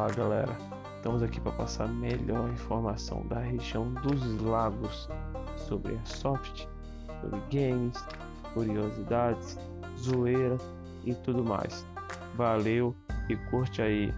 Olá galera, estamos aqui para passar melhor informação da região dos lagos sobre soft, sobre games, curiosidades, zoeira e tudo mais. Valeu e curte aí